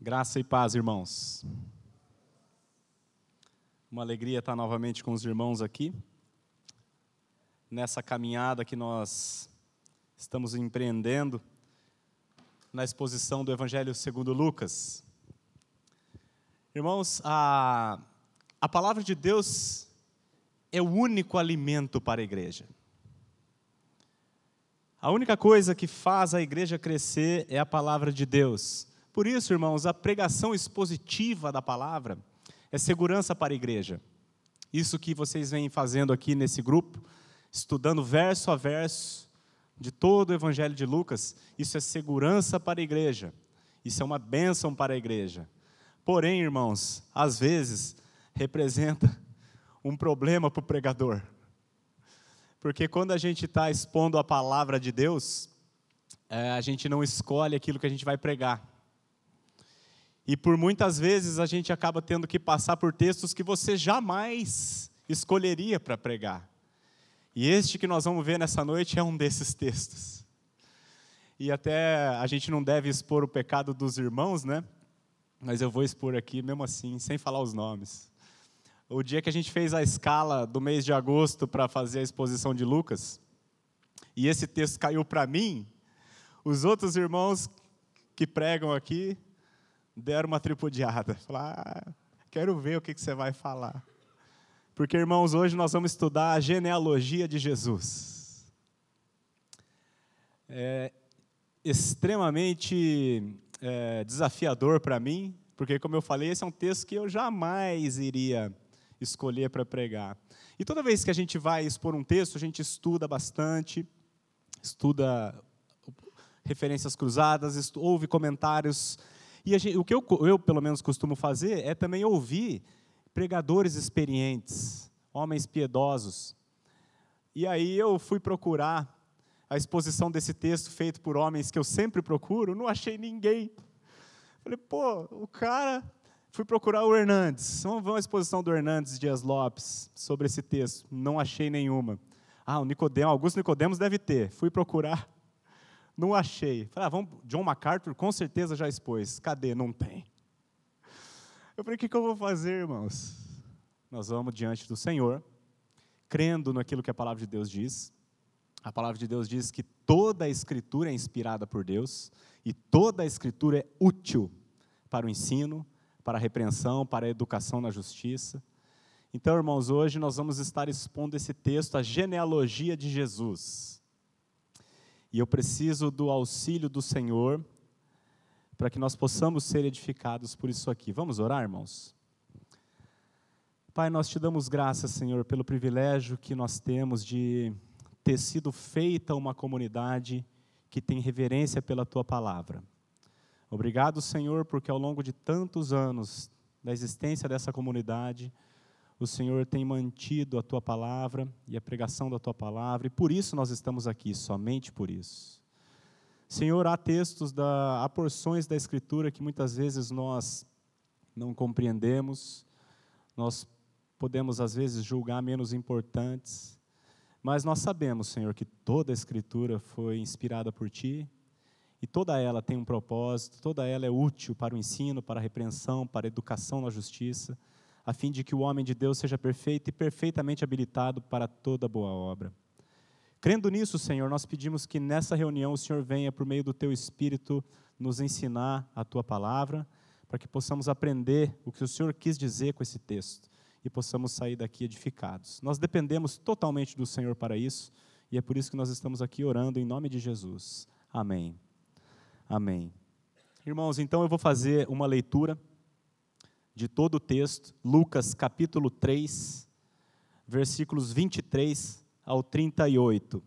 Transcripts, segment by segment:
Graça e paz, irmãos. Uma alegria estar novamente com os irmãos aqui, nessa caminhada que nós estamos empreendendo na exposição do Evangelho segundo Lucas. Irmãos, a, a palavra de Deus é o único alimento para a igreja. A única coisa que faz a igreja crescer é a palavra de Deus. Por isso, irmãos, a pregação expositiva da palavra é segurança para a igreja. Isso que vocês vêm fazendo aqui nesse grupo, estudando verso a verso de todo o Evangelho de Lucas, isso é segurança para a igreja. Isso é uma bênção para a igreja. Porém, irmãos, às vezes representa um problema para o pregador. Porque quando a gente está expondo a palavra de Deus, é, a gente não escolhe aquilo que a gente vai pregar. E por muitas vezes a gente acaba tendo que passar por textos que você jamais escolheria para pregar. E este que nós vamos ver nessa noite é um desses textos. E até a gente não deve expor o pecado dos irmãos, né? Mas eu vou expor aqui mesmo assim, sem falar os nomes. O dia que a gente fez a escala do mês de agosto para fazer a exposição de Lucas, e esse texto caiu para mim, os outros irmãos que pregam aqui deram uma tripudiada. Falaram, ah, quero ver o que, que você vai falar. Porque, irmãos, hoje nós vamos estudar a genealogia de Jesus. É extremamente é, desafiador para mim, porque, como eu falei, esse é um texto que eu jamais iria escolher para pregar. E toda vez que a gente vai expor um texto, a gente estuda bastante, estuda referências cruzadas, ouve comentários e gente, o que eu, eu, pelo menos, costumo fazer é também ouvir pregadores experientes, homens piedosos. E aí eu fui procurar a exposição desse texto feito por homens que eu sempre procuro, não achei ninguém. Falei, pô, o cara. Fui procurar o Hernandes. Vamos ver uma exposição do Hernandes Dias Lopes sobre esse texto. Não achei nenhuma. Ah, o Nicodemo, Augusto Nicodemos deve ter. Fui procurar. Não achei. Falei, ah, vamos, John MacArthur com certeza já expôs. Cadê? Não tem. Eu falei, o que, que eu vou fazer, irmãos? Nós vamos diante do Senhor, crendo naquilo que a palavra de Deus diz. A palavra de Deus diz que toda a Escritura é inspirada por Deus e toda a Escritura é útil para o ensino, para a repreensão, para a educação na justiça. Então, irmãos, hoje nós vamos estar expondo esse texto, a genealogia de Jesus. E eu preciso do auxílio do Senhor para que nós possamos ser edificados por isso aqui. Vamos orar, irmãos? Pai, nós te damos graças, Senhor, pelo privilégio que nós temos de ter sido feita uma comunidade que tem reverência pela tua palavra. Obrigado, Senhor, porque ao longo de tantos anos da existência dessa comunidade, o Senhor tem mantido a tua palavra e a pregação da tua palavra, e por isso nós estamos aqui, somente por isso. Senhor, há textos, da, há porções da Escritura que muitas vezes nós não compreendemos, nós podemos às vezes julgar menos importantes, mas nós sabemos, Senhor, que toda a Escritura foi inspirada por Ti, e toda ela tem um propósito, toda ela é útil para o ensino, para a repreensão, para a educação na justiça a fim de que o homem de Deus seja perfeito e perfeitamente habilitado para toda boa obra. Crendo nisso, Senhor, nós pedimos que nessa reunião o Senhor venha, por meio do Teu Espírito, nos ensinar a Tua palavra, para que possamos aprender o que o Senhor quis dizer com esse texto e possamos sair daqui edificados. Nós dependemos totalmente do Senhor para isso e é por isso que nós estamos aqui orando em nome de Jesus. Amém. Amém. Irmãos, então eu vou fazer uma leitura de todo o texto, Lucas capítulo 3, versículos 23 ao 38.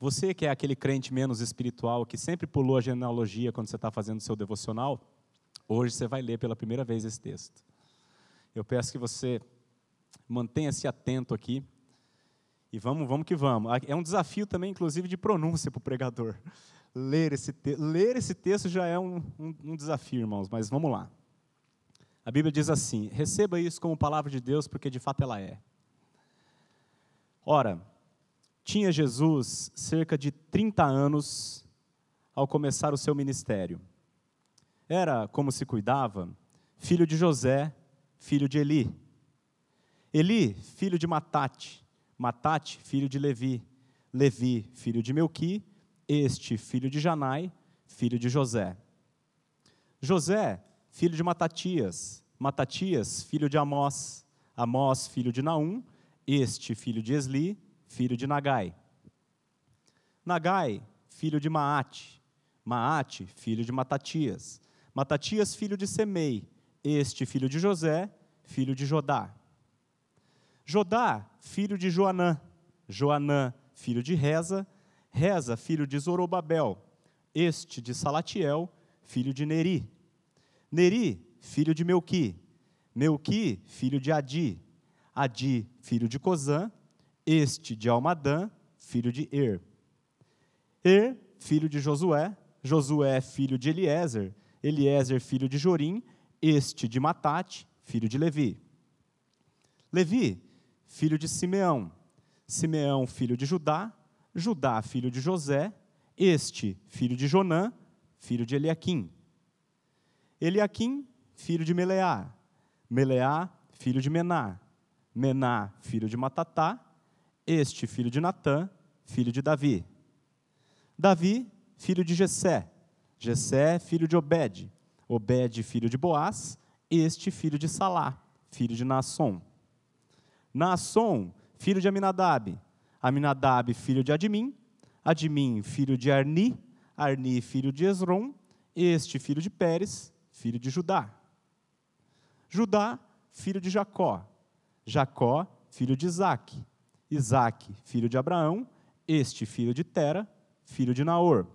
Você que é aquele crente menos espiritual, que sempre pulou a genealogia quando você está fazendo seu devocional, hoje você vai ler pela primeira vez esse texto. Eu peço que você mantenha-se atento aqui e vamos, vamos que vamos. É um desafio também, inclusive, de pronúncia para o pregador ler esse, te ler esse texto já é um, um, um desafio, irmãos, mas vamos lá. A Bíblia diz assim: receba isso como palavra de Deus, porque de fato ela é. Ora, tinha Jesus cerca de 30 anos ao começar o seu ministério. era como se cuidava, filho de José, filho de Eli. Eli, filho de Matate, Matate, filho de Levi, Levi, filho de Melqui, este, filho de Janai, filho de José. José, filho de Matatias, Matatias, filho de Amós, Amós, filho de Naum, este, filho de Esli, filho de Nagai. Nagai, filho de Maate, Maate, filho de Matatias, Matatias, filho de Semei, este, filho de José, filho de Jodá. Jodá, filho de Joanã, Joanã, filho de Reza, Reza, filho de Zorobabel, este de Salatiel, filho de Neri. Neri, filho de Melqui, Melqui, filho de Adi, Adi, filho de Cozã, este de Almadã, filho de Er. Er, filho de Josué, Josué, filho de Eliezer, Eliezer, filho de Jorim, este de Matate, filho de Levi. Levi, filho de Simeão, Simeão, filho de Judá, Judá, filho de José, este, filho de Jonã, filho de Eliaquim. Eliaquim, filho de Meleá, Meleá, filho de Mená, Mená, filho de Matatá, este, filho de Natã, filho de Davi. Davi, filho de Jessé, Jessé, filho de Obed, Obed, filho de Boaz, este, filho de Salá, filho de Naasson. Naasson, filho de Aminadab, Aminadab, filho de Admim, Admim, filho de Arni, Arni, filho de Esrom, este, filho de Pérez, filho de Judá. Judá, filho de Jacó, Jacó, filho de Isaac, Isaac, filho de Abraão, este, filho de Tera, filho de Naor.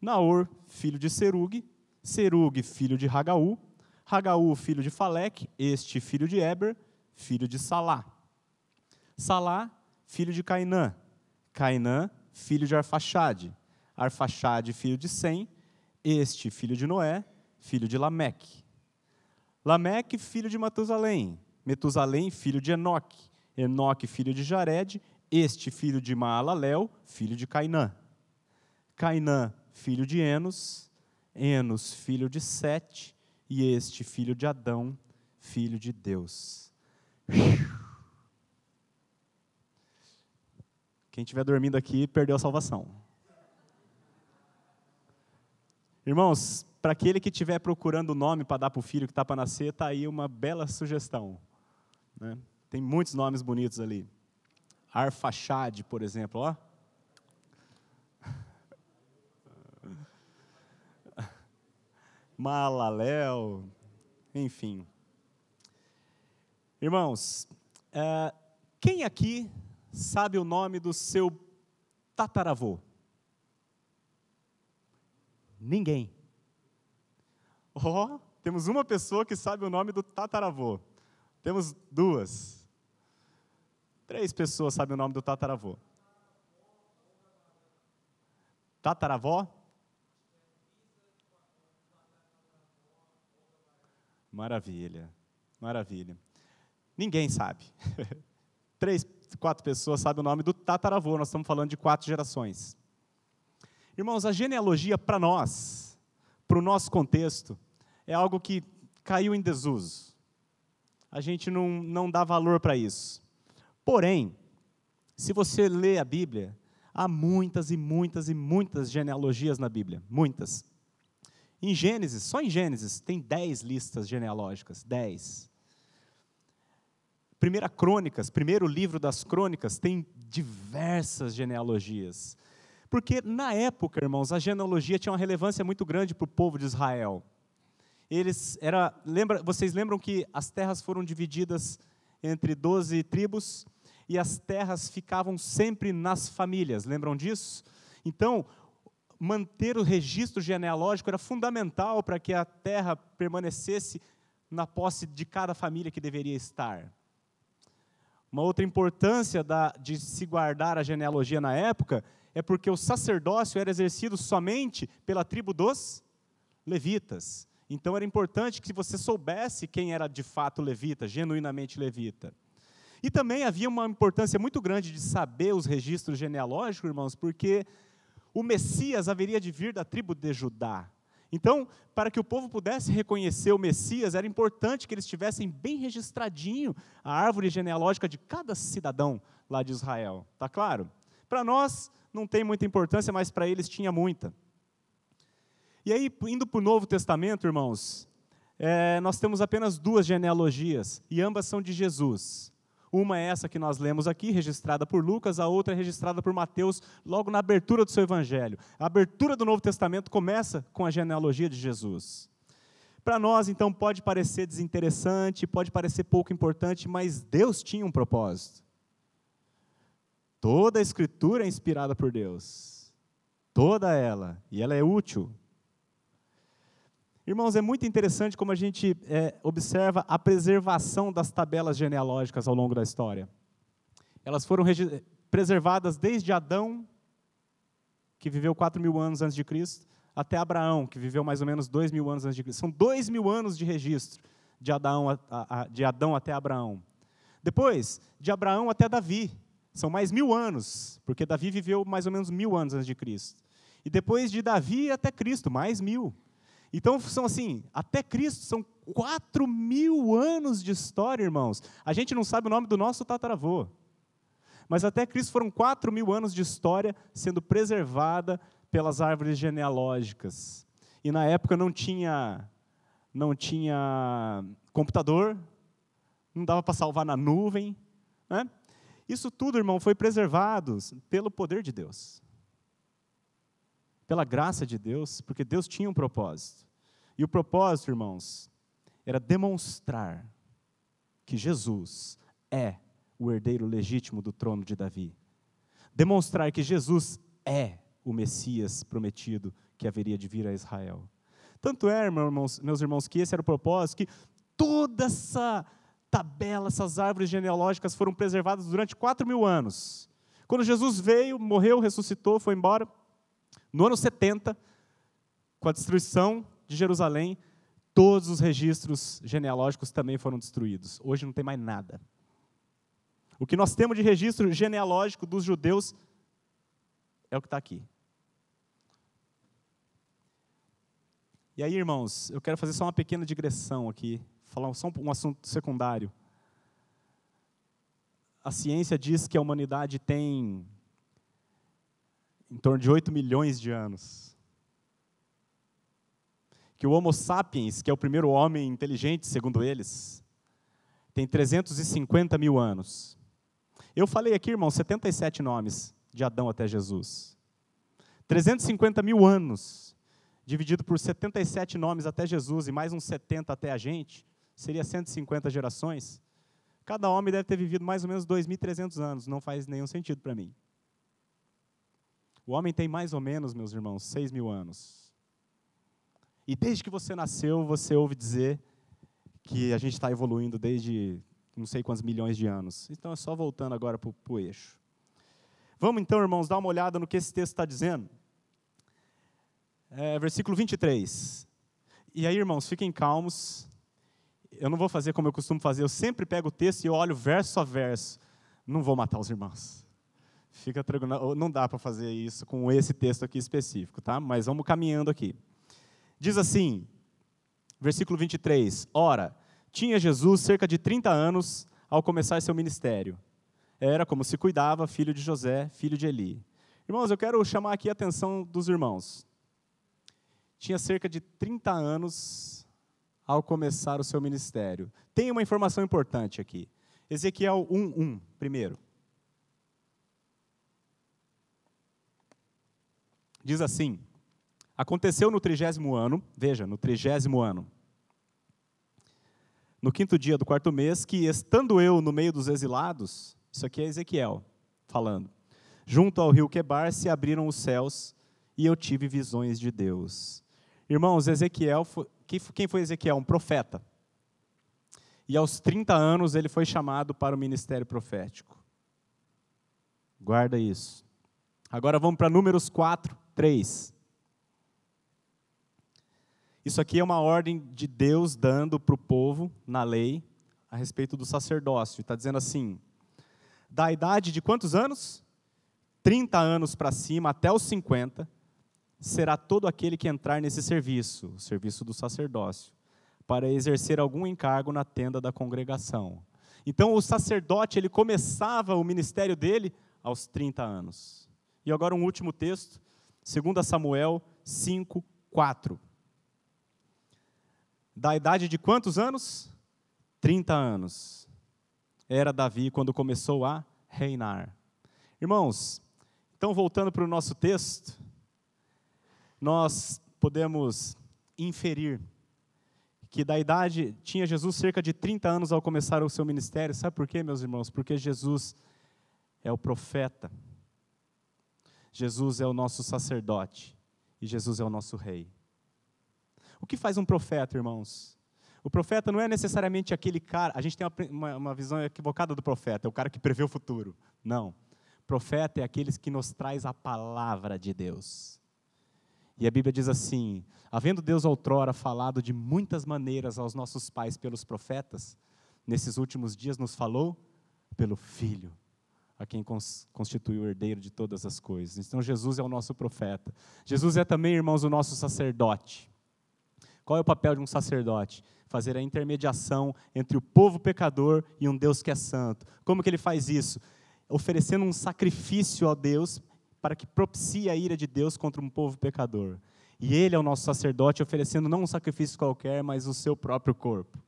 Naor, filho de Serug, Serug, filho de Hagaú, Hagaú, filho de Faleque, este, filho de Eber, filho de Salá. Salá, filho de Cainã, Cainã, filho de Arfaxade, Arfaxade, filho de Sem, este, filho de Noé, filho de Lameque. Lameque, filho de Matusalém, Metusalém, filho de Enoque, Enoque, filho de Jared, este, filho de Maalalel, filho de Cainã. Cainã, filho de Enos, Enos, filho de Sete, e este, filho de Adão, filho de Deus. Quem estiver dormindo aqui perdeu a salvação. Irmãos, para aquele que estiver procurando o nome para dar para o filho que está para nascer, está aí uma bela sugestão. Né? Tem muitos nomes bonitos ali. Arfaxade, por exemplo, ó. Malaléu, enfim. Irmãos, é, quem aqui sabe o nome do seu tataravô? Ninguém. Ó, oh, temos uma pessoa que sabe o nome do tataravô. Temos duas. Três pessoas sabem o nome do tataravô. Tataravó? Maravilha, maravilha. Ninguém sabe. Três, quatro pessoas sabem o nome do tataravô, nós estamos falando de quatro gerações. Irmãos, a genealogia para nós, para o nosso contexto, é algo que caiu em desuso. A gente não, não dá valor para isso. Porém, se você lê a Bíblia, há muitas e muitas e muitas genealogias na Bíblia, muitas. Em Gênesis, só em Gênesis, tem dez listas genealógicas, dez. Primeira Crônicas, primeiro livro das Crônicas, tem diversas genealogias. Porque na época, irmãos, a genealogia tinha uma relevância muito grande para o povo de Israel. Eles era, lembra, vocês lembram que as terras foram divididas entre 12 tribos e as terras ficavam sempre nas famílias, lembram disso? Então, manter o registro genealógico era fundamental para que a terra permanecesse na posse de cada família que deveria estar. Uma outra importância da, de se guardar a genealogia na época é porque o sacerdócio era exercido somente pela tribo dos levitas. Então era importante que você soubesse quem era de fato levita, genuinamente levita. E também havia uma importância muito grande de saber os registros genealógicos, irmãos, porque o Messias haveria de vir da tribo de Judá. Então, para que o povo pudesse reconhecer o Messias, era importante que eles tivessem bem registradinho a árvore genealógica de cada cidadão lá de Israel. Tá claro? Para nós não tem muita importância, mas para eles tinha muita. E aí, indo para o Novo Testamento, irmãos, é, nós temos apenas duas genealogias, e ambas são de Jesus. Uma é essa que nós lemos aqui, registrada por Lucas, a outra é registrada por Mateus, logo na abertura do seu evangelho. A abertura do Novo Testamento começa com a genealogia de Jesus. Para nós, então, pode parecer desinteressante, pode parecer pouco importante, mas Deus tinha um propósito. Toda a Escritura é inspirada por Deus. Toda ela. E ela é útil. Irmãos, é muito interessante como a gente é, observa a preservação das tabelas genealógicas ao longo da história. Elas foram preservadas desde Adão, que viveu 4 mil anos antes de Cristo, até Abraão, que viveu mais ou menos 2 mil anos antes de Cristo. São 2 mil anos de registro de Adão, a, a, de Adão até Abraão. Depois, de Abraão até Davi, são mais mil anos, porque Davi viveu mais ou menos mil anos antes de Cristo. E depois de Davi até Cristo, mais mil. Então, são assim, até Cristo, são quatro mil anos de história, irmãos. A gente não sabe o nome do nosso tataravô. Mas até Cristo foram quatro mil anos de história sendo preservada pelas árvores genealógicas. E na época não tinha, não tinha computador, não dava para salvar na nuvem. Né? Isso tudo, irmão, foi preservado pelo poder de Deus pela graça de Deus, porque Deus tinha um propósito. E o propósito, irmãos, era demonstrar que Jesus é o herdeiro legítimo do trono de Davi. Demonstrar que Jesus é o Messias prometido que haveria de vir a Israel. Tanto é, irmãos, meus irmãos, que esse era o propósito, que toda essa tabela, essas árvores genealógicas foram preservadas durante quatro mil anos. Quando Jesus veio, morreu, ressuscitou, foi embora, no ano 70, com a destruição de Jerusalém, todos os registros genealógicos também foram destruídos. Hoje não tem mais nada. O que nós temos de registro genealógico dos judeus é o que está aqui. E aí, irmãos, eu quero fazer só uma pequena digressão aqui, falar só um assunto secundário. A ciência diz que a humanidade tem em torno de 8 milhões de anos. Que o Homo sapiens, que é o primeiro homem inteligente, segundo eles, tem 350 mil anos. Eu falei aqui, irmão, 77 nomes de Adão até Jesus. 350 mil anos, dividido por 77 nomes até Jesus e mais uns 70 até a gente, seria 150 gerações. Cada homem deve ter vivido mais ou menos 2.300 anos, não faz nenhum sentido para mim. O homem tem mais ou menos, meus irmãos, seis mil anos. E desde que você nasceu, você ouve dizer que a gente está evoluindo desde não sei quantos milhões de anos. Então é só voltando agora para o eixo. Vamos então, irmãos, dar uma olhada no que esse texto está dizendo. É, versículo 23. E aí, irmãos, fiquem calmos. Eu não vou fazer como eu costumo fazer, eu sempre pego o texto e olho verso a verso. Não vou matar os irmãos. Fica tranquilo, não dá para fazer isso com esse texto aqui específico, tá? Mas vamos caminhando aqui. Diz assim, versículo 23: Ora, tinha Jesus cerca de 30 anos ao começar seu ministério. Era como se cuidava, filho de José, filho de Eli. Irmãos, eu quero chamar aqui a atenção dos irmãos. Tinha cerca de 30 anos ao começar o seu ministério. Tem uma informação importante aqui. Ezequiel 1:1, primeiro. Diz assim: Aconteceu no trigésimo ano, veja, no trigésimo ano, no quinto dia do quarto mês, que estando eu no meio dos exilados, isso aqui é Ezequiel falando, junto ao rio Quebar se abriram os céus e eu tive visões de Deus. Irmãos, Ezequiel, quem foi Ezequiel? Um profeta. E aos 30 anos ele foi chamado para o ministério profético. Guarda isso. Agora vamos para Números 4, 3. Isso aqui é uma ordem de Deus dando para o povo, na lei, a respeito do sacerdócio. Está dizendo assim: da idade de quantos anos? 30 anos para cima, até os 50, será todo aquele que entrar nesse serviço, o serviço do sacerdócio, para exercer algum encargo na tenda da congregação. Então, o sacerdote, ele começava o ministério dele aos 30 anos. E agora um último texto, 2 Samuel 5, 4. Da idade de quantos anos? 30 anos. Era Davi quando começou a reinar. Irmãos, então voltando para o nosso texto, nós podemos inferir que da idade tinha Jesus cerca de 30 anos ao começar o seu ministério. Sabe por quê, meus irmãos? Porque Jesus é o profeta. Jesus é o nosso sacerdote e Jesus é o nosso rei. O que faz um profeta, irmãos? O profeta não é necessariamente aquele cara. A gente tem uma, uma visão equivocada do profeta, é o cara que prevê o futuro. Não. Profeta é aqueles que nos traz a palavra de Deus. E a Bíblia diz assim: havendo Deus outrora falado de muitas maneiras aos nossos pais pelos profetas, nesses últimos dias nos falou pelo Filho, a quem constitui o herdeiro de todas as coisas. Então Jesus é o nosso profeta. Jesus é também, irmãos, o nosso sacerdote. Qual é o papel de um sacerdote? Fazer a intermediação entre o povo pecador e um Deus que é santo. Como que ele faz isso? Oferecendo um sacrifício a Deus para que propicie a ira de Deus contra um povo pecador. E ele é o nosso sacerdote, oferecendo não um sacrifício qualquer, mas o seu próprio corpo.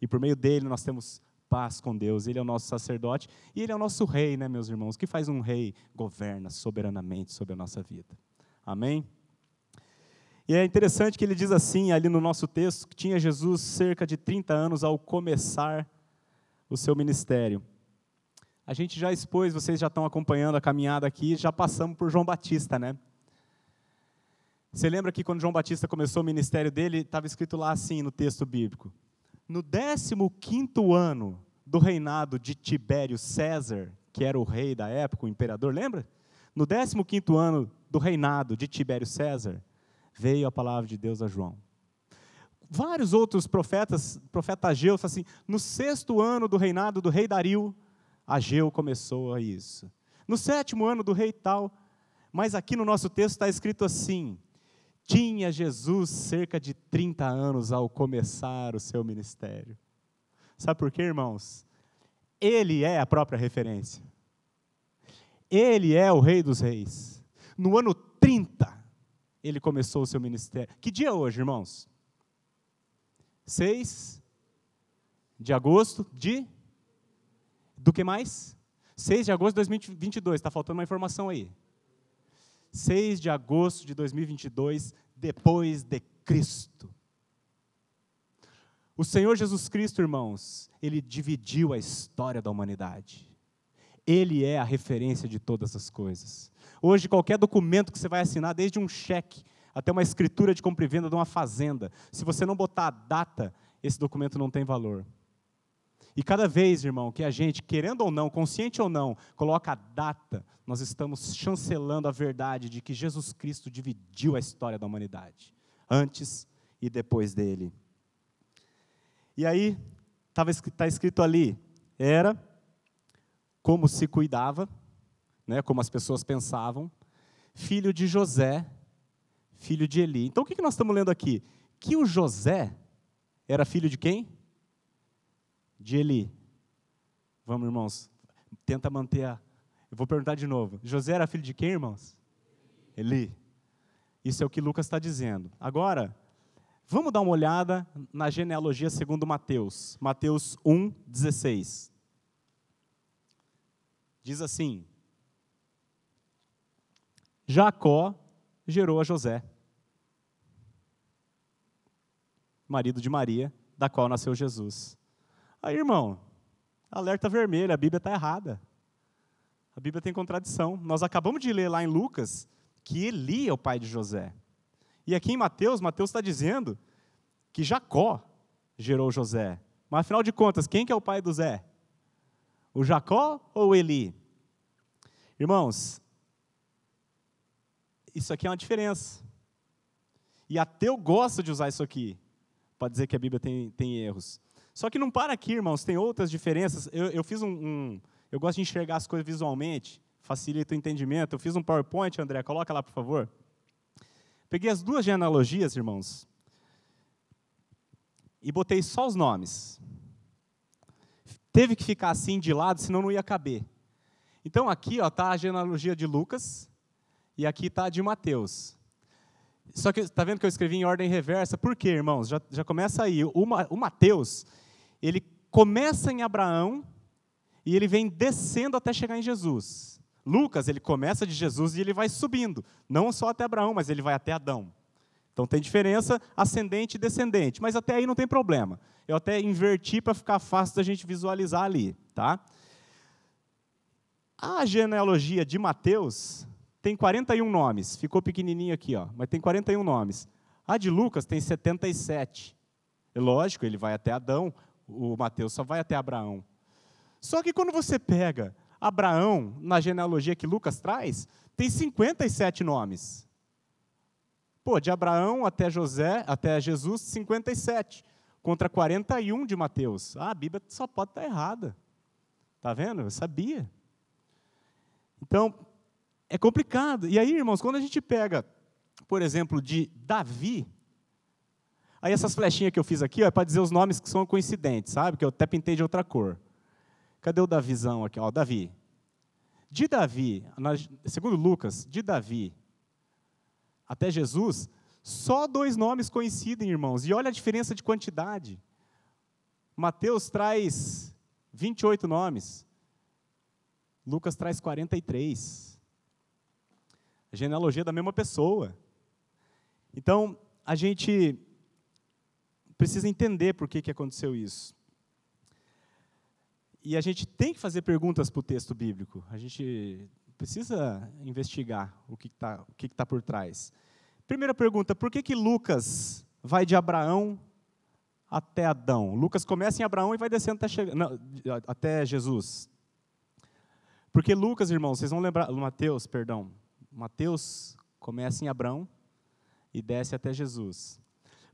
E por meio dele nós temos paz com Deus. Ele é o nosso sacerdote e ele é o nosso rei, né, meus irmãos? O que faz um rei? Governa soberanamente sobre a nossa vida. Amém? E é interessante que ele diz assim, ali no nosso texto, que tinha Jesus cerca de 30 anos ao começar o seu ministério. A gente já expôs, vocês já estão acompanhando a caminhada aqui, já passamos por João Batista, né? Você lembra que quando João Batista começou o ministério dele, estava escrito lá assim no texto bíblico: No 15 ano do reinado de Tibério César, que era o rei da época, o imperador, lembra? No 15 ano do reinado de Tibério César, veio a palavra de Deus a João. Vários outros profetas, profeta Ageu, assim, no sexto ano do reinado do rei Dario, Ageu começou a isso. No sétimo ano do rei tal, mas aqui no nosso texto está escrito assim: tinha Jesus cerca de 30 anos ao começar o seu ministério. Sabe por quê, irmãos? Ele é a própria referência. Ele é o Rei dos Reis. No ano 30, ele começou o seu ministério. Que dia é hoje, irmãos? 6 de agosto de. Do que mais? 6 de agosto de 2022. Está faltando uma informação aí. 6 de agosto de 2022, depois de Cristo. O Senhor Jesus Cristo, irmãos, ele dividiu a história da humanidade. Ele é a referência de todas as coisas. Hoje, qualquer documento que você vai assinar, desde um cheque até uma escritura de compra e venda de uma fazenda, se você não botar a data, esse documento não tem valor. E cada vez, irmão, que a gente, querendo ou não, consciente ou não, coloca a data, nós estamos chancelando a verdade de que Jesus Cristo dividiu a história da humanidade, antes e depois dele. E aí, está escrito ali, era como se cuidava, né, como as pessoas pensavam, filho de José, filho de Eli. Então o que nós estamos lendo aqui? Que o José era filho de quem? De Eli. Vamos, irmãos, tenta manter a. Eu vou perguntar de novo. José era filho de quem, irmãos? Eli. Isso é o que Lucas está dizendo. Agora, vamos dar uma olhada na genealogia segundo Mateus. Mateus 1, 16. Diz assim: Jacó gerou a José, marido de Maria, da qual nasceu Jesus. Aí, irmão, alerta vermelho, a Bíblia está errada. A Bíblia tem contradição. Nós acabamos de ler lá em Lucas que Eli é o pai de José. E aqui em Mateus, Mateus está dizendo que Jacó gerou José. Mas afinal de contas, quem que é o pai do Zé? O Jacó ou Eli? Irmãos, isso aqui é uma diferença. E ateu gosta de usar isso aqui, para dizer que a Bíblia tem, tem erros. Só que não para aqui, irmãos, tem outras diferenças. Eu, eu fiz um, um, Eu gosto de enxergar as coisas visualmente, facilita o entendimento. Eu fiz um PowerPoint, André, coloca lá, por favor. Peguei as duas genealogias, irmãos, e botei só os nomes. Teve que ficar assim de lado, senão não ia caber. Então aqui está a genealogia de Lucas e aqui está a de Mateus. Só que está vendo que eu escrevi em ordem reversa? Por quê, irmãos? Já, já começa aí. O, o Mateus, ele começa em Abraão e ele vem descendo até chegar em Jesus. Lucas, ele começa de Jesus e ele vai subindo, não só até Abraão, mas ele vai até Adão. Então tem diferença ascendente e descendente, mas até aí não tem problema. Eu até inverti para ficar fácil da gente visualizar ali, tá? A genealogia de Mateus tem 41 nomes, ficou pequenininho aqui, ó, mas tem 41 nomes. A de Lucas tem 77. É lógico, ele vai até Adão, o Mateus só vai até Abraão. Só que quando você pega Abraão, na genealogia que Lucas traz, tem 57 nomes. Pô, de Abraão até José, até Jesus, 57, contra 41 de Mateus. Ah, a Bíblia só pode estar errada. Tá vendo? Eu sabia. Então, é complicado. E aí, irmãos, quando a gente pega, por exemplo, de Davi, aí essas flechinhas que eu fiz aqui ó, é para dizer os nomes que são coincidentes, sabe? Que eu até pintei de outra cor. Cadê o Davizão aqui? Ó, Davi. De Davi, segundo Lucas, de Davi até Jesus, só dois nomes coincidem, irmãos. E olha a diferença de quantidade. Mateus traz 28 nomes. Lucas traz 43. A genealogia da mesma pessoa. Então, a gente precisa entender por que, que aconteceu isso. E a gente tem que fazer perguntas para o texto bíblico. A gente precisa investigar o que está tá por trás. Primeira pergunta: por que, que Lucas vai de Abraão até Adão? Lucas começa em Abraão e vai descendo até, não, até Jesus. Porque Lucas, irmãos, vocês vão lembrar, Mateus, perdão, Mateus começa em Abraão e desce até Jesus.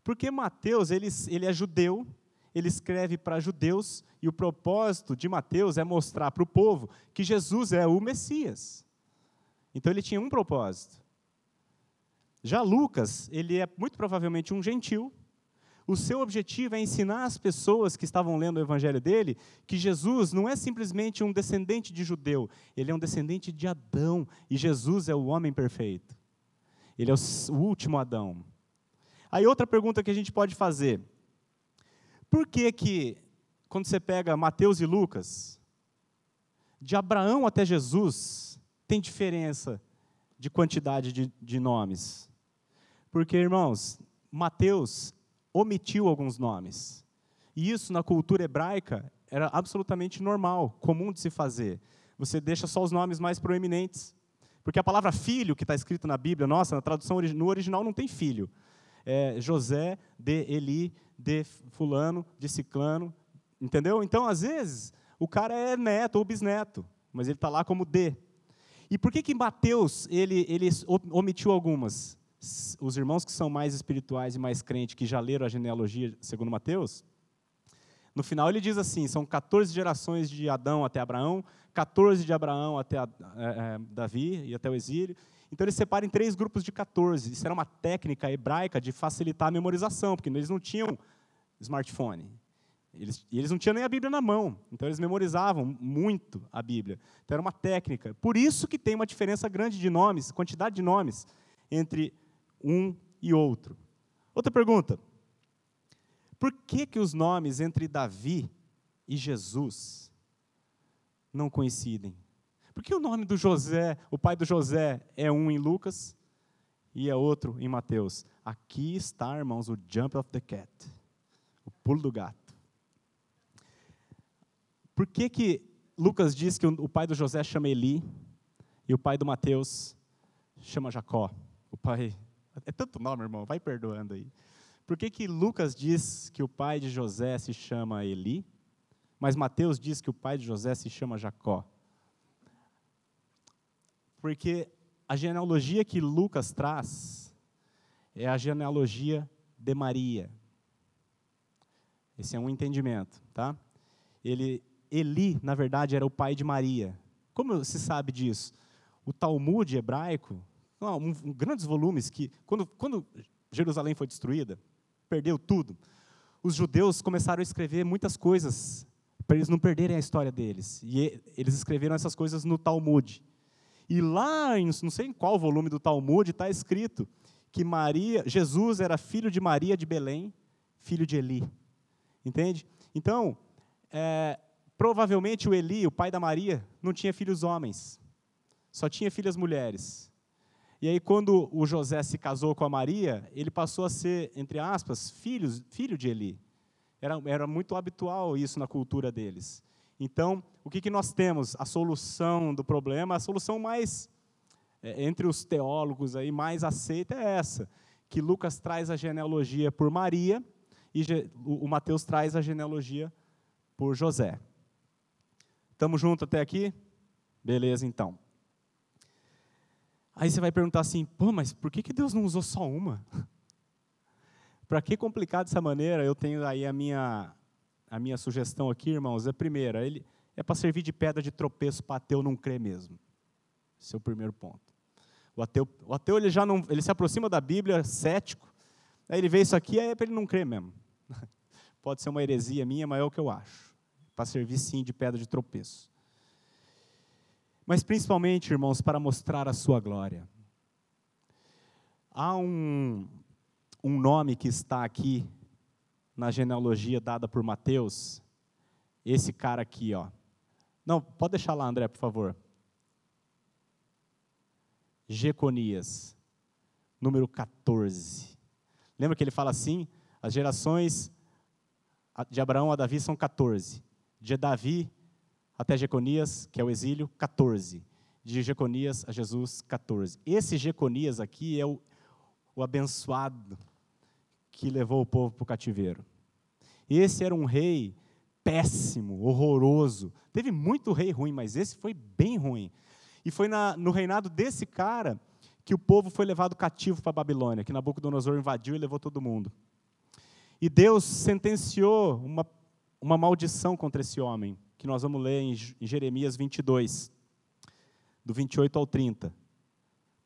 Porque Mateus, ele, ele é judeu, ele escreve para judeus, e o propósito de Mateus é mostrar para o povo que Jesus é o Messias. Então ele tinha um propósito. Já Lucas, ele é muito provavelmente um gentil. O seu objetivo é ensinar as pessoas que estavam lendo o evangelho dele que Jesus não é simplesmente um descendente de judeu, ele é um descendente de Adão, e Jesus é o homem perfeito. Ele é o último Adão. Aí outra pergunta que a gente pode fazer: por que, que, quando você pega Mateus e Lucas, de Abraão até Jesus, tem diferença de quantidade de, de nomes? Porque, irmãos, Mateus omitiu alguns nomes. E isso, na cultura hebraica, era absolutamente normal, comum de se fazer. Você deixa só os nomes mais proeminentes. Porque a palavra filho, que está escrito na Bíblia, nossa, na tradução no original não tem filho. É José de Eli, de fulano, de ciclano, entendeu? Então, às vezes, o cara é neto ou bisneto, mas ele está lá como D. E por que que Mateus ele, ele omitiu algumas? Os irmãos que são mais espirituais e mais crentes, que já leram a genealogia segundo Mateus, no final ele diz assim: são 14 gerações de Adão até Abraão, 14 de Abraão até a, é, é, Davi e até o exílio. Então ele separa em três grupos de 14. Isso era uma técnica hebraica de facilitar a memorização, porque eles não tinham smartphone. Eles, e eles não tinham nem a Bíblia na mão, então eles memorizavam muito a Bíblia. Então era uma técnica. Por isso que tem uma diferença grande de nomes, quantidade de nomes, entre um e outro. Outra pergunta. Por que, que os nomes entre Davi e Jesus não coincidem? Por que o nome do José, o pai do José, é um em Lucas e é outro em Mateus? Aqui está, irmãos, o jump of the cat o pulo do gato. Por que, que Lucas diz que o pai do José chama Eli e o pai do Mateus chama Jacó? O pai. É tanto nome, irmão, vai perdoando aí. Por que, que Lucas diz que o pai de José se chama Eli, mas Mateus diz que o pai de José se chama Jacó? Porque a genealogia que Lucas traz é a genealogia de Maria. Esse é um entendimento, tá? Ele, Eli, na verdade, era o pai de Maria. Como se sabe disso? O Talmud hebraico um, um, grandes volumes que, quando, quando Jerusalém foi destruída, perdeu tudo, os judeus começaram a escrever muitas coisas para eles não perderem a história deles. E eles escreveram essas coisas no Talmud. E lá, em, não sei em qual volume do Talmud, está escrito que Maria, Jesus era filho de Maria de Belém, filho de Eli. Entende? Então, é, provavelmente o Eli, o pai da Maria, não tinha filhos homens, só tinha filhas mulheres. E aí, quando o José se casou com a Maria, ele passou a ser, entre aspas, filhos, filho de Eli. Era, era muito habitual isso na cultura deles. Então, o que, que nós temos? A solução do problema, a solução mais, é, entre os teólogos, aí, mais aceita é essa, que Lucas traz a genealogia por Maria e o, Mateus traz a genealogia por José. Estamos juntos até aqui? Beleza, então. Aí você vai perguntar assim, pô, mas por que, que Deus não usou só uma? Para que complicar dessa maneira? Eu tenho aí a minha, a minha sugestão aqui, irmãos. É primeira, ele é para servir de pedra de tropeço para ateu não crer mesmo. Esse é o primeiro ponto. O ateu, o ateu ele já não, ele se aproxima da Bíblia cético. Aí ele vê isso aqui, é para ele não crer mesmo. Pode ser uma heresia minha, mas é o que eu acho. Para servir sim de pedra de tropeço mas principalmente, irmãos, para mostrar a sua glória. Há um, um nome que está aqui na genealogia dada por Mateus, esse cara aqui, ó. Não, pode deixar lá, André, por favor. Jeconias, número 14. Lembra que ele fala assim? As gerações de Abraão a Davi são 14. De Davi até Jeconias, que é o exílio, 14. De Jeconias a Jesus, 14. Esse Jeconias aqui é o, o abençoado que levou o povo para o cativeiro. Esse era um rei péssimo, horroroso. Teve muito rei ruim, mas esse foi bem ruim. E foi na, no reinado desse cara que o povo foi levado cativo para a Babilônia, que Nabucodonosor invadiu e levou todo mundo. E Deus sentenciou uma, uma maldição contra esse homem que nós vamos ler em Jeremias 22, do 28 ao 30.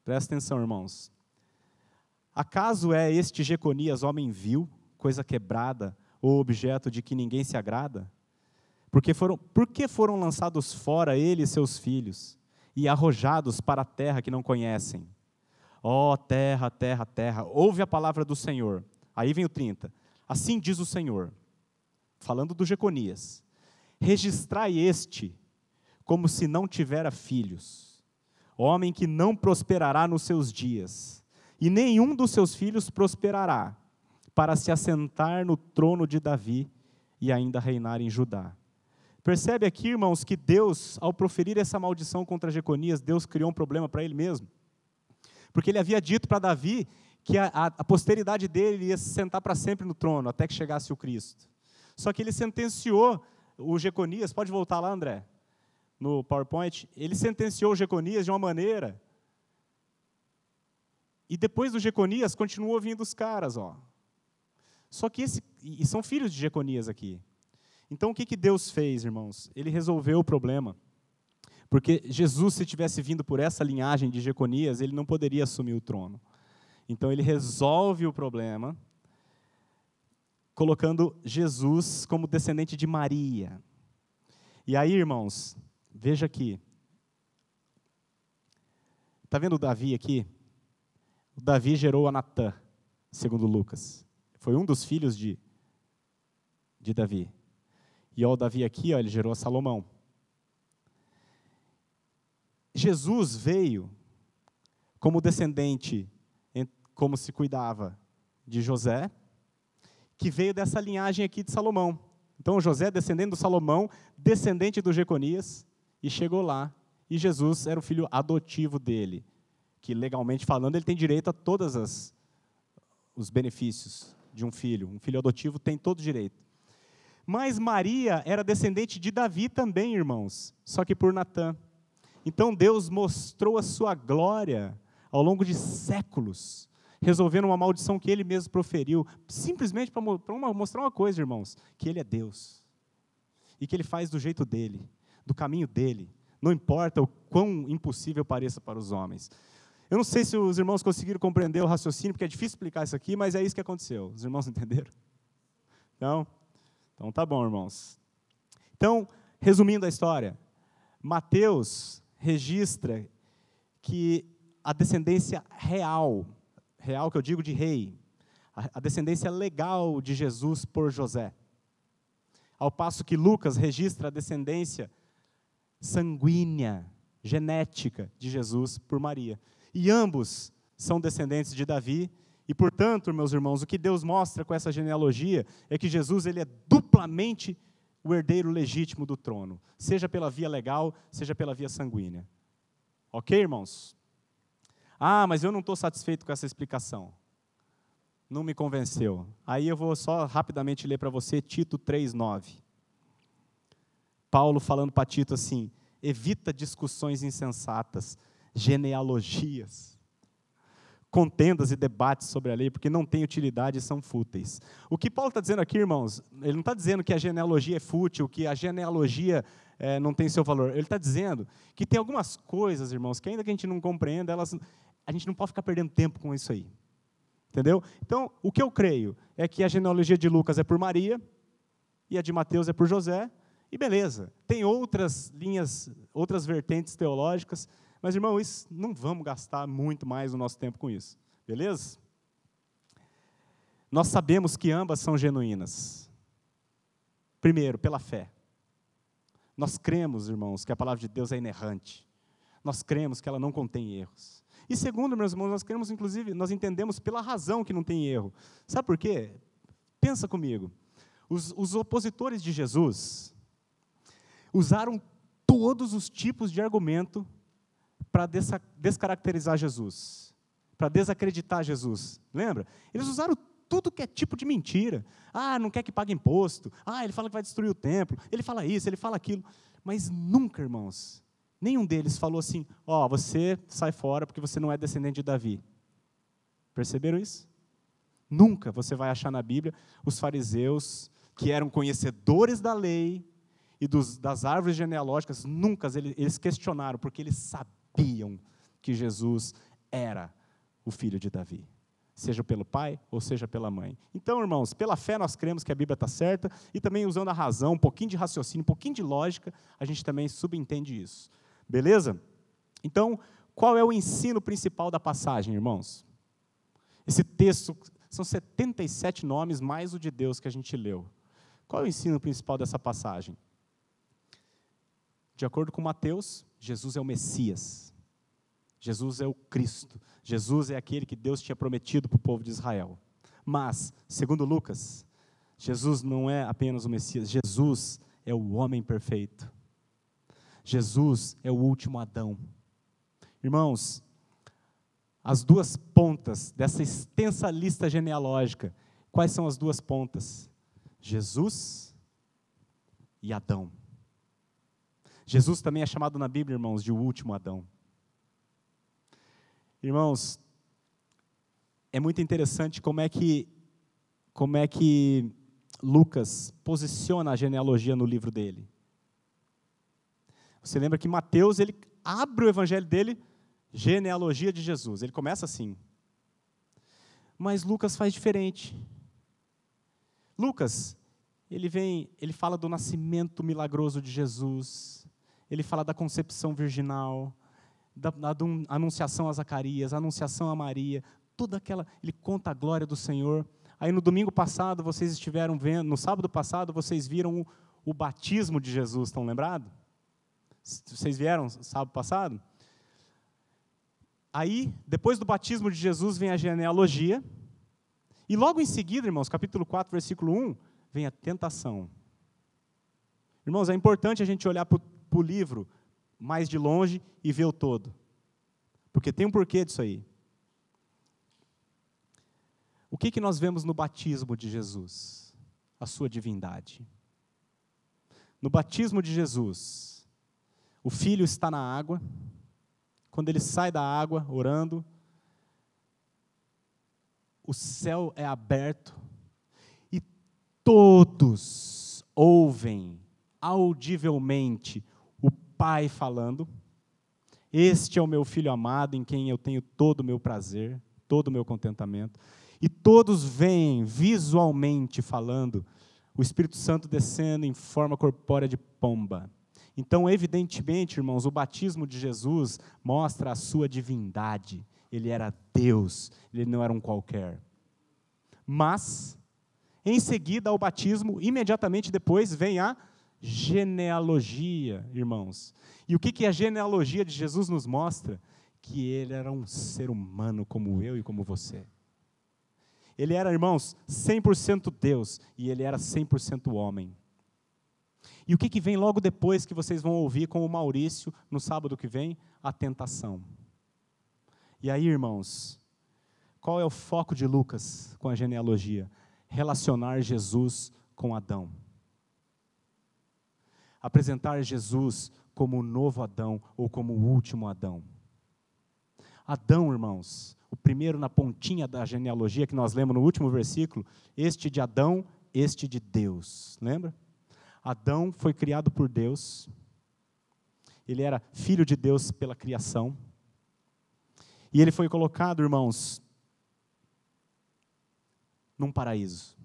Presta atenção, irmãos. Acaso é este Jeconias homem vil, coisa quebrada, ou objeto de que ninguém se agrada? Porque foram, por que foram lançados fora ele e seus filhos, e arrojados para a terra que não conhecem? Ó oh, terra, terra, terra, ouve a palavra do Senhor. Aí vem o 30. Assim diz o Senhor, falando do Jeconias registrai este como se não tivera filhos, homem que não prosperará nos seus dias, e nenhum dos seus filhos prosperará, para se assentar no trono de Davi e ainda reinar em Judá. Percebe aqui, irmãos, que Deus, ao proferir essa maldição contra Jeconias, Deus criou um problema para ele mesmo. Porque ele havia dito para Davi que a, a, a, posteridade dele ia se sentar para sempre no trono, até que chegasse o Cristo. Só que ele sentenciou o Jeconias, pode voltar lá, André, no PowerPoint, ele sentenciou o Jeconias de uma maneira. E depois do Jeconias, continuou vindo os caras, ó. Só que esse, e são filhos de Jeconias aqui. Então o que, que Deus fez, irmãos? Ele resolveu o problema. Porque Jesus, se tivesse vindo por essa linhagem de Jeconias, ele não poderia assumir o trono. Então ele resolve o problema colocando Jesus como descendente de Maria. E aí, irmãos, veja aqui. Está vendo Davi aqui? O Davi gerou a Natã, segundo Lucas. Foi um dos filhos de, de Davi. E ó, o Davi aqui, ó, ele gerou a Salomão. Jesus veio como descendente, como se cuidava de José, que veio dessa linhagem aqui de Salomão. Então José, descendente do Salomão, descendente do Jeconias, e chegou lá. E Jesus era o filho adotivo dele, que legalmente falando ele tem direito a todos os benefícios de um filho. Um filho adotivo tem todo direito. Mas Maria era descendente de Davi também, irmãos, só que por Natã. Então Deus mostrou a sua glória ao longo de séculos resolvendo uma maldição que ele mesmo proferiu, simplesmente para mostrar uma coisa, irmãos, que ele é Deus. E que ele faz do jeito dele, do caminho dele. Não importa o quão impossível pareça para os homens. Eu não sei se os irmãos conseguiram compreender o raciocínio, porque é difícil explicar isso aqui, mas é isso que aconteceu. Os irmãos entenderam? Então, então tá bom, irmãos. Então, resumindo a história, Mateus registra que a descendência real, real que eu digo de rei, a descendência legal de Jesus por José. Ao passo que Lucas registra a descendência sanguínea, genética de Jesus por Maria. E ambos são descendentes de Davi, e portanto, meus irmãos, o que Deus mostra com essa genealogia é que Jesus ele é duplamente o herdeiro legítimo do trono, seja pela via legal, seja pela via sanguínea. Ok, irmãos? Ah, mas eu não estou satisfeito com essa explicação. Não me convenceu. Aí eu vou só rapidamente ler para você Tito 3,9. Paulo falando para Tito assim: evita discussões insensatas, genealogias, contendas e debates sobre a lei, porque não têm utilidade e são fúteis. O que Paulo está dizendo aqui, irmãos, ele não está dizendo que a genealogia é fútil, que a genealogia é, não tem seu valor. Ele está dizendo que tem algumas coisas, irmãos, que ainda que a gente não compreenda, elas, a gente não pode ficar perdendo tempo com isso aí. Entendeu? Então, o que eu creio é que a genealogia de Lucas é por Maria e a de Mateus é por José, e beleza. Tem outras linhas, outras vertentes teológicas, mas, irmão, isso, não vamos gastar muito mais o nosso tempo com isso. Beleza? Nós sabemos que ambas são genuínas. Primeiro, pela fé. Nós cremos, irmãos, que a palavra de Deus é inerrante. Nós cremos que ela não contém erros. E segundo, meus irmãos, nós cremos, inclusive, nós entendemos pela razão que não tem erro. Sabe por quê? Pensa comigo. Os, os opositores de Jesus usaram todos os tipos de argumento para descaracterizar Jesus, para desacreditar Jesus. Lembra? Eles usaram tudo que é tipo de mentira. Ah, não quer que pague imposto. Ah, ele fala que vai destruir o templo. Ele fala isso, ele fala aquilo. Mas nunca, irmãos, nenhum deles falou assim: ó, oh, você sai fora porque você não é descendente de Davi. Perceberam isso? Nunca você vai achar na Bíblia os fariseus que eram conhecedores da lei e dos, das árvores genealógicas, nunca eles questionaram, porque eles sabiam que Jesus era o filho de Davi seja pelo pai ou seja pela mãe. Então, irmãos, pela fé nós cremos que a Bíblia está certa e também usando a razão, um pouquinho de raciocínio, um pouquinho de lógica, a gente também subentende isso. Beleza? Então, qual é o ensino principal da passagem, irmãos? Esse texto são 77 nomes mais o de Deus que a gente leu. Qual é o ensino principal dessa passagem? De acordo com Mateus, Jesus é o Messias. Jesus é o Cristo. Jesus é aquele que Deus tinha prometido para o povo de Israel. Mas, segundo Lucas, Jesus não é apenas o Messias, Jesus é o homem perfeito. Jesus é o último Adão. Irmãos, as duas pontas dessa extensa lista genealógica, quais são as duas pontas? Jesus e Adão. Jesus também é chamado na Bíblia, irmãos, de o último Adão. Irmãos, é muito interessante como é que como é que Lucas posiciona a genealogia no livro dele. Você lembra que Mateus ele abre o evangelho dele genealogia de Jesus. Ele começa assim. Mas Lucas faz diferente. Lucas, ele vem, ele fala do nascimento milagroso de Jesus. Ele fala da concepção virginal, da, da, anunciação a Zacarias, anunciação a Maria, toda aquela, ele conta a glória do Senhor. Aí no domingo passado vocês estiveram vendo, no sábado passado vocês viram o, o batismo de Jesus, estão lembrados? Vocês vieram sábado passado? Aí, depois do batismo de Jesus, vem a genealogia. E logo em seguida, irmãos, capítulo 4, versículo 1, vem a tentação. Irmãos, é importante a gente olhar para o livro mais de longe e ver o todo. Porque tem um porquê disso aí. O que, que nós vemos no batismo de Jesus? A sua divindade. No batismo de Jesus, o filho está na água. Quando ele sai da água, orando, o céu é aberto e todos ouvem audivelmente Pai falando, Este é o meu filho amado, em quem eu tenho todo o meu prazer, todo o meu contentamento. E todos veem visualmente falando o Espírito Santo descendo em forma corpórea de pomba. Então, evidentemente, irmãos, o batismo de Jesus mostra a sua divindade. Ele era Deus, ele não era um qualquer. Mas, em seguida ao batismo, imediatamente depois vem a genealogia, irmãos. E o que, que a genealogia de Jesus nos mostra? Que ele era um ser humano como eu e como você. Ele era, irmãos, 100% Deus e ele era 100% homem. E o que, que vem logo depois que vocês vão ouvir com o Maurício no sábado que vem? A tentação. E aí, irmãos, qual é o foco de Lucas com a genealogia? Relacionar Jesus com Adão. Apresentar Jesus como o novo Adão ou como o último Adão. Adão, irmãos, o primeiro na pontinha da genealogia que nós lemos no último versículo, este de Adão, este de Deus. Lembra? Adão foi criado por Deus. Ele era filho de Deus pela criação. E ele foi colocado, irmãos, num paraíso.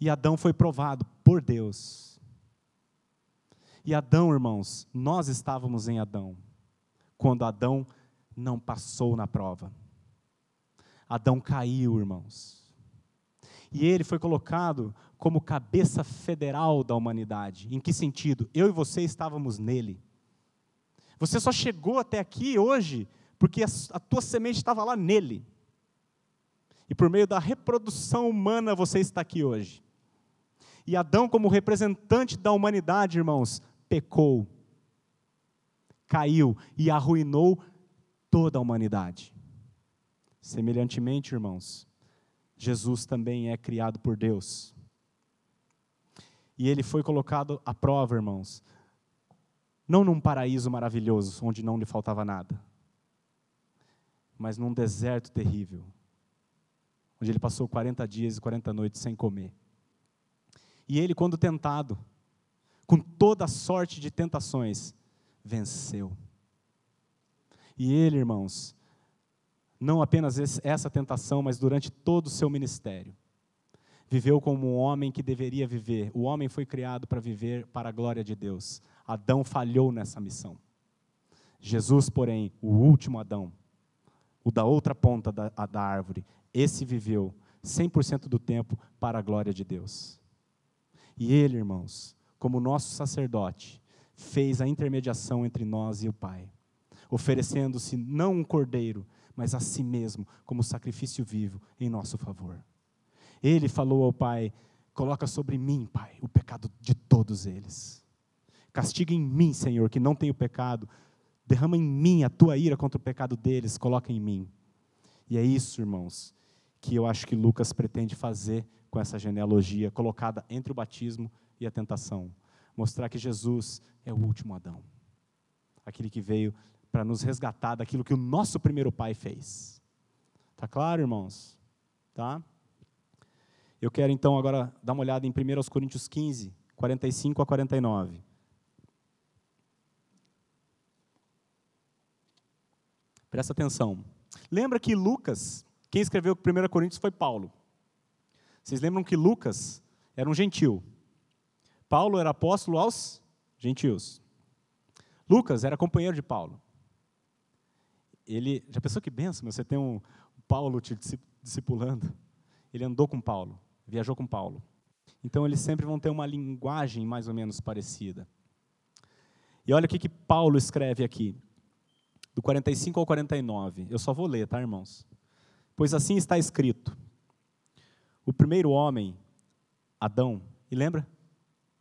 E Adão foi provado por Deus. E Adão, irmãos, nós estávamos em Adão, quando Adão não passou na prova. Adão caiu, irmãos. E ele foi colocado como cabeça federal da humanidade. Em que sentido? Eu e você estávamos nele. Você só chegou até aqui hoje porque a, tua semente estava lá nele. E por meio da reprodução humana você está aqui hoje. E Adão, como representante da humanidade, irmãos, pecou, caiu e arruinou toda a humanidade. Semelhantemente, irmãos, Jesus também é criado por Deus. E ele foi colocado à prova, irmãos, não num paraíso maravilhoso, onde não lhe faltava nada, mas num deserto terrível, onde ele passou 40 dias e 40 noites sem comer. E ele, quando tentado, com toda a sorte de tentações, venceu. E ele, irmãos, não apenas essa tentação, mas durante todo o seu ministério, viveu como um homem que deveria viver. O homem foi criado para viver para a glória de Deus. Adão falhou nessa missão. Jesus, porém, o último Adão, o da outra ponta da, da árvore, esse viveu 100% do tempo para a glória de Deus. E ele, irmãos, como nosso sacerdote, fez a intermediação entre nós e o Pai oferecendo-se não um cordeiro, mas a si mesmo como sacrifício vivo em nosso favor. Ele falou ao Pai: Coloca sobre mim, Pai, o pecado de todos eles. Castiga em mim, Senhor, que não tenho pecado. Derrama em mim a tua ira contra o pecado deles, coloca em mim. E é isso, irmãos, que eu acho que Lucas pretende fazer com essa genealogia colocada entre o batismo e a tentação. Mostrar que Jesus é o último Adão. Aquele que veio para nos resgatar daquilo que o nosso primeiro pai fez. Tá claro, irmãos? Tá? Eu quero então agora dar uma olhada em 1 Coríntios 15, 45 a 49. Presta atenção. Lembra que Lucas, quem escreveu 1 Coríntios foi Paulo. Vocês lembram que Lucas era um gentil. Paulo era apóstolo aos gentios. Lucas era companheiro de Paulo ele, já pensou que benção, você tem um Paulo te discipulando? Ele andou com Paulo, viajou com Paulo. Então eles sempre vão ter uma linguagem mais ou menos parecida. E olha o que, que Paulo escreve aqui, do 45 ao 49. Eu só vou ler, tá, irmãos? Pois assim está escrito: o primeiro homem, Adão, e lembra?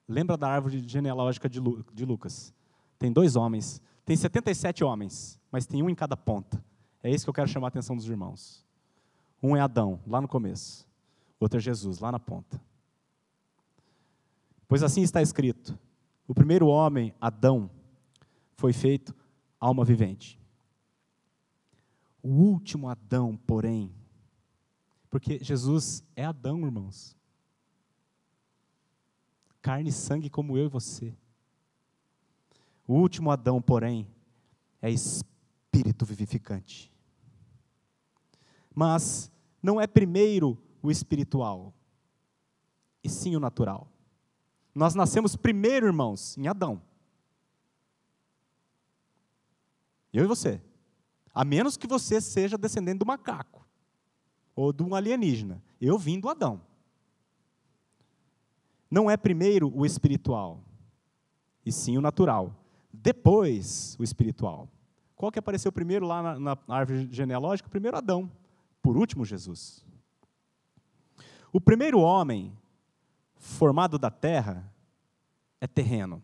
Lembra da árvore genealógica de Lucas? Tem dois homens, tem 77 homens mas tem um em cada ponta. É isso que eu quero chamar a atenção dos irmãos. Um é Adão, lá no começo. Outro é Jesus, lá na ponta. Pois assim está escrito: o primeiro homem, Adão, foi feito alma vivente. O último Adão, porém, porque Jesus é Adão, irmãos. Carne e sangue como eu e você. O último Adão, porém, é espírito vivificante. Mas não é primeiro o espiritual, e sim o natural. Nós nascemos primeiro, irmãos, em Adão. Eu e você. A menos que você seja descendente do macaco ou de um alienígena. Eu vim do Adão. Não é primeiro o espiritual, e sim o natural. Depois o espiritual. Qual que apareceu primeiro lá na, na árvore genealógica? Primeiro Adão. Por último, Jesus. O primeiro homem formado da terra é terreno.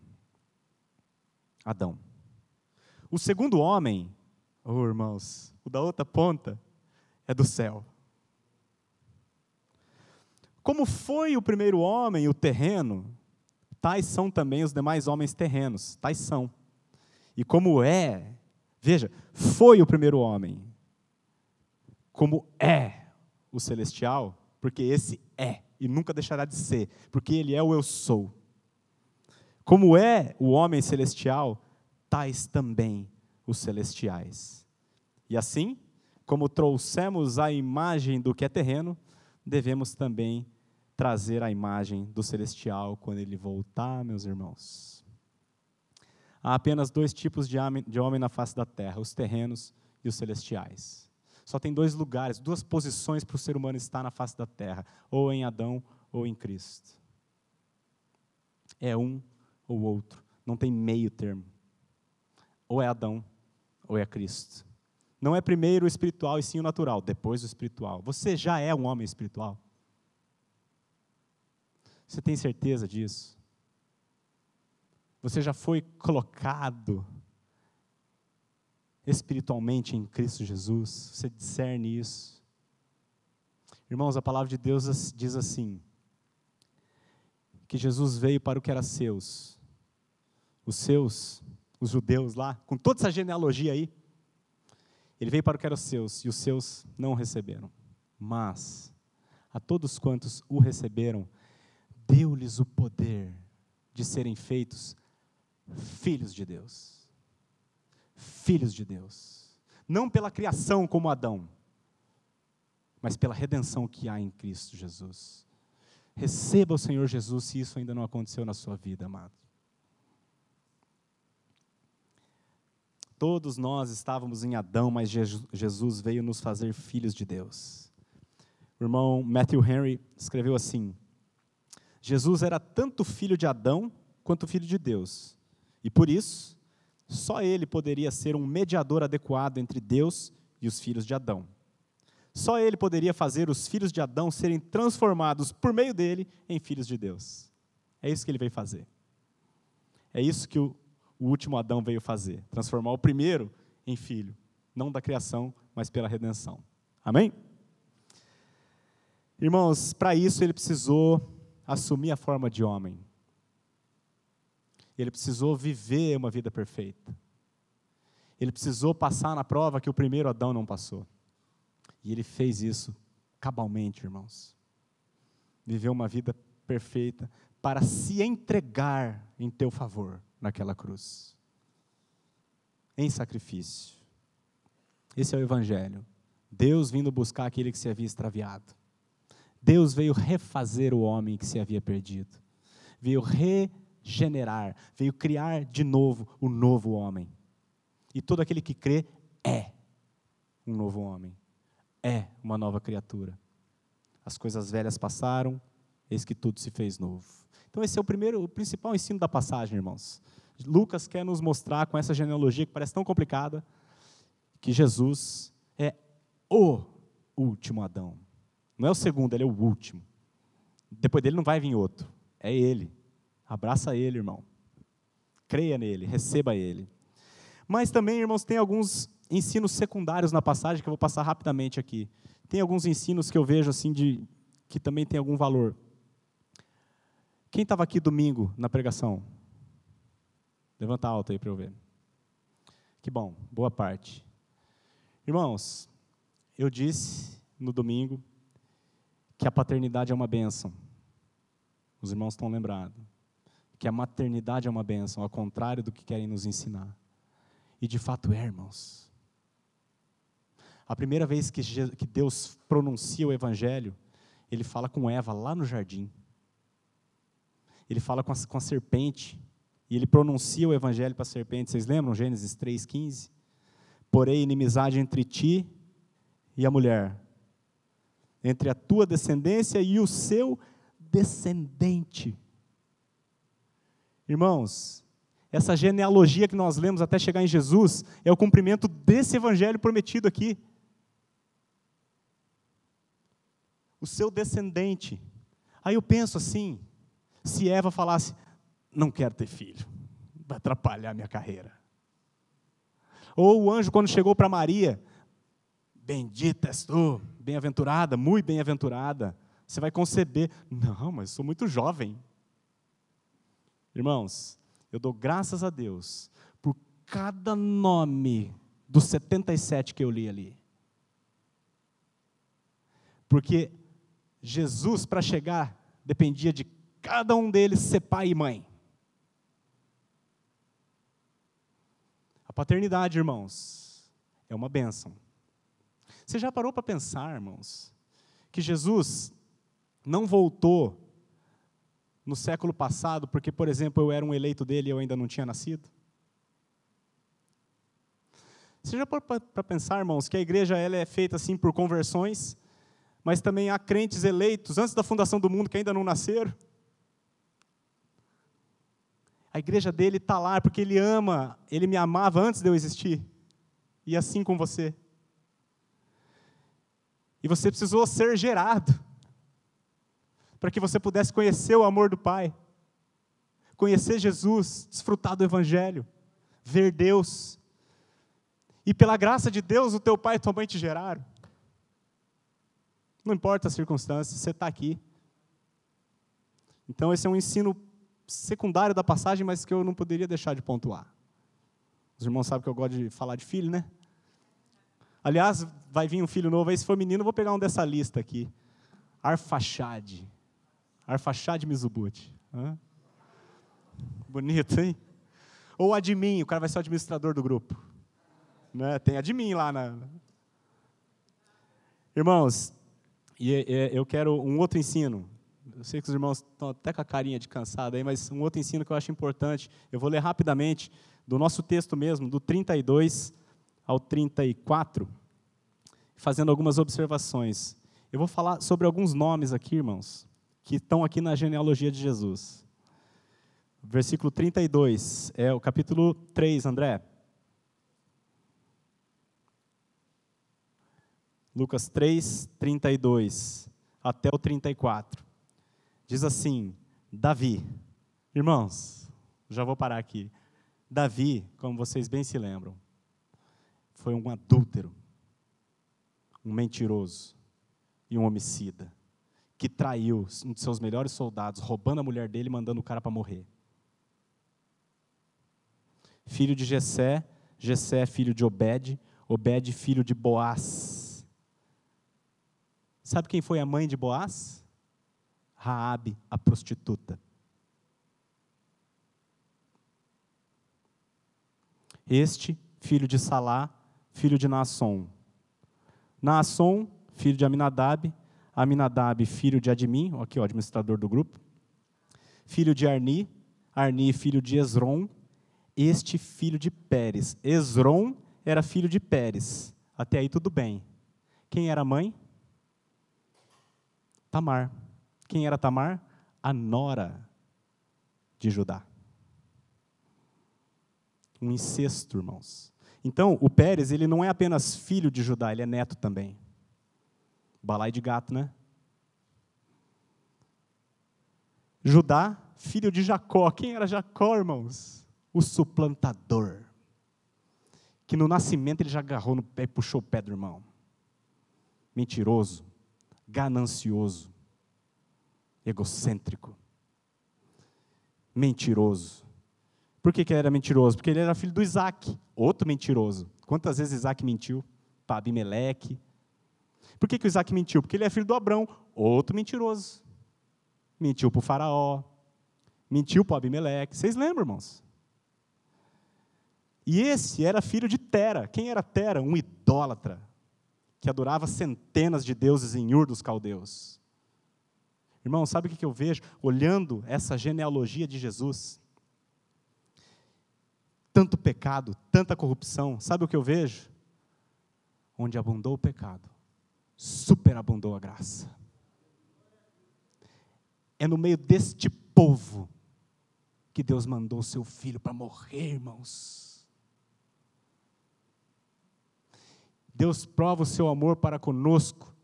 Adão. O segundo homem, oh irmãos, o da outra ponta, é do céu. Como foi o primeiro homem, o terreno, tais são também os demais homens terrenos, tais são. E como é, veja, foi o primeiro homem, como é o celestial, porque esse é e nunca deixará de ser, porque ele é o eu sou. Como é o homem celestial, tais também os celestiais. E assim, como trouxemos a imagem do que é terreno, devemos também trazer a imagem do celestial quando ele voltar, meus irmãos. Há apenas dois tipos de homem na face da terra: os terrenos e os celestiais. Só tem dois lugares, duas posições para o ser humano estar na face da terra: ou em Adão ou em Cristo. É um ou outro, não tem meio termo. Ou é Adão ou é Cristo. Não é primeiro o espiritual e sim o natural, depois o espiritual. Você já é um homem espiritual? Você tem certeza disso? Você já foi colocado espiritualmente em Cristo Jesus? Você discerne isso? Irmãos, a palavra de Deus diz assim: que Jesus veio para o que era seus. Os seus, os judeus lá, com toda essa genealogia aí, ele veio para o que era seus e os seus não o receberam. Mas a todos quantos o receberam, deu-lhes o poder de serem feitos filhos de Deus filhos de Deus. Não pela criação como Adão, mas pela redenção que há em Cristo Jesus. Receba o Senhor Jesus se isso ainda não aconteceu na sua vida, amado. Todos nós estávamos em Adão, mas Jesus veio nos fazer filhos de Deus. O irmão Matthew Henry escreveu assim: Jesus era tanto filho de Adão quanto filho de Deus. E por isso, só ele poderia ser um mediador adequado entre Deus e os filhos de Adão. Só ele poderia fazer os filhos de Adão serem transformados por meio dele em filhos de Deus. É isso que ele veio fazer. É isso que o, o último Adão veio fazer: transformar o primeiro em filho, não da criação, mas pela redenção. Amém? Irmãos, para isso ele precisou assumir a forma de homem. Ele precisou viver uma vida perfeita. Ele precisou passar na prova que o primeiro Adão não passou. E ele fez isso cabalmente, irmãos. Viveu uma vida perfeita para se entregar em teu favor naquela cruz. Em sacrifício. Esse é o Evangelho. Deus vindo buscar aquele que se havia extraviado. Deus veio refazer o homem que se havia perdido. Veio refazer generar, veio criar de novo o novo homem. E todo aquele que crê é um novo homem, é uma nova criatura. As coisas velhas passaram, eis que tudo se fez novo. Então esse é o primeiro, o principal ensino da passagem, irmãos. Lucas quer nos mostrar com essa genealogia que parece tão complicada que Jesus é o último Adão. Não é o segundo, ele é o último. Depois dele não vai vir outro. É ele. Abraça ele, irmão. Creia nele, receba ele. Mas também, irmãos, tem alguns ensinos secundários na passagem que eu vou passar rapidamente aqui. Tem alguns ensinos que eu vejo assim de que também tem algum valor. Quem estava aqui domingo na pregação? Levanta alto aí para eu ver. Que bom, boa parte. Irmãos, eu disse no domingo que a paternidade é uma bênção. Os irmãos estão lembrados que a maternidade é uma bênção, ao contrário do que querem nos ensinar. E de fato é, irmãos. A primeira vez que Deus pronuncia o Evangelho, ele fala com Eva lá no jardim. Ele fala com a, com a serpente, e ele pronuncia o Evangelho para a serpente. Vocês lembram Gênesis 3,15? Porém, inimizade entre ti e a mulher, entre a tua descendência e o seu descendente. Irmãos, essa genealogia que nós lemos até chegar em Jesus é o cumprimento desse evangelho prometido aqui. O seu descendente. Aí eu penso assim: se Eva falasse, não quero ter filho, vai atrapalhar minha carreira. Ou o anjo, quando chegou para Maria, bendita és tu, bem-aventurada, muito bem-aventurada, você vai conceber. Não, mas sou muito jovem. Irmãos, eu dou graças a Deus por cada nome dos 77 que eu li ali. Porque Jesus, para chegar, dependia de cada um deles ser pai e mãe. A paternidade, irmãos, é uma bênção. Você já parou para pensar, irmãos, que Jesus não voltou no século passado, porque, por exemplo, eu era um eleito dele e eu ainda não tinha nascido? Você já para pensar, irmãos, que a igreja ela é feita assim por conversões, mas também há crentes eleitos antes da fundação do mundo que ainda não nasceram? A igreja dele está lá porque ele ama, ele me amava antes de eu existir. E assim com você. E você precisou ser gerado para que você pudesse conhecer o amor do Pai, conhecer Jesus, desfrutar do Evangelho, ver Deus. E pela graça de Deus, o teu pai e tua mãe te geraram. Não importa as circunstâncias, você está aqui. Então, esse é um ensino secundário da passagem, mas que eu não poderia deixar de pontuar. Os irmãos sabem que eu gosto de falar de filho, né? Aliás, vai vir um filho novo aí, se for menino, vou pegar um dessa lista aqui. Arfaxade. Arfaxad Mizubuti. Bonito, hein? Ou admin, o cara vai ser o administrador do grupo. Né? Tem admin lá na. Irmãos, eu quero um outro ensino. Eu sei que os irmãos estão até com a carinha de cansado aí, mas um outro ensino que eu acho importante. Eu vou ler rapidamente do nosso texto mesmo, do 32 ao 34, fazendo algumas observações. Eu vou falar sobre alguns nomes aqui, irmãos, que estão aqui na genealogia de Jesus. Versículo 32, é o capítulo 3, André. Lucas 3, 32 até o 34. Diz assim: Davi. Irmãos, já vou parar aqui. Davi, como vocês bem se lembram, foi um adúltero, um mentiroso e um homicida que traiu um de seus melhores soldados, roubando a mulher dele e mandando o cara para morrer. Filho de Jessé, Jessé filho de Obed, Obed filho de Boaz. Sabe quem foi a mãe de Boaz? Raabe, a prostituta. Este, filho de Salá, filho de Naasson. Naasson, filho de Aminadab, Aminadab, filho de Admin, aqui o administrador do grupo, filho de Arni, Arni, filho de Esron, este filho de Pérez. Esron era filho de Pérez. Até aí tudo bem. Quem era a mãe? Tamar. Quem era Tamar? A nora de Judá. Um incesto, irmãos. Então, o Pérez, ele não é apenas filho de Judá, ele é neto também. Balai de gato, né? Judá, filho de Jacó. Quem era Jacó, irmãos? O suplantador. Que no nascimento ele já agarrou no pé e puxou o pé do irmão. Mentiroso, ganancioso, egocêntrico, mentiroso. Por que, que ele era mentiroso? Porque ele era filho do Isaac, outro mentiroso. Quantas vezes Isaac mentiu? Para Abimeleque, por que, que o Isaac mentiu? Porque ele é filho do Abrão, outro mentiroso. Mentiu para o faraó, mentiu para Abimeleque. Vocês lembram, irmãos? E esse era filho de Tera. Quem era Tera? Um idólatra que adorava centenas de deuses em Ur dos caldeus. Irmão, sabe o que eu vejo olhando essa genealogia de Jesus? Tanto pecado, tanta corrupção, sabe o que eu vejo? Onde abundou o pecado, superabundou a graça. É no meio deste povo que Deus mandou seu filho para morrer, irmãos. Deus prova o seu amor para conosco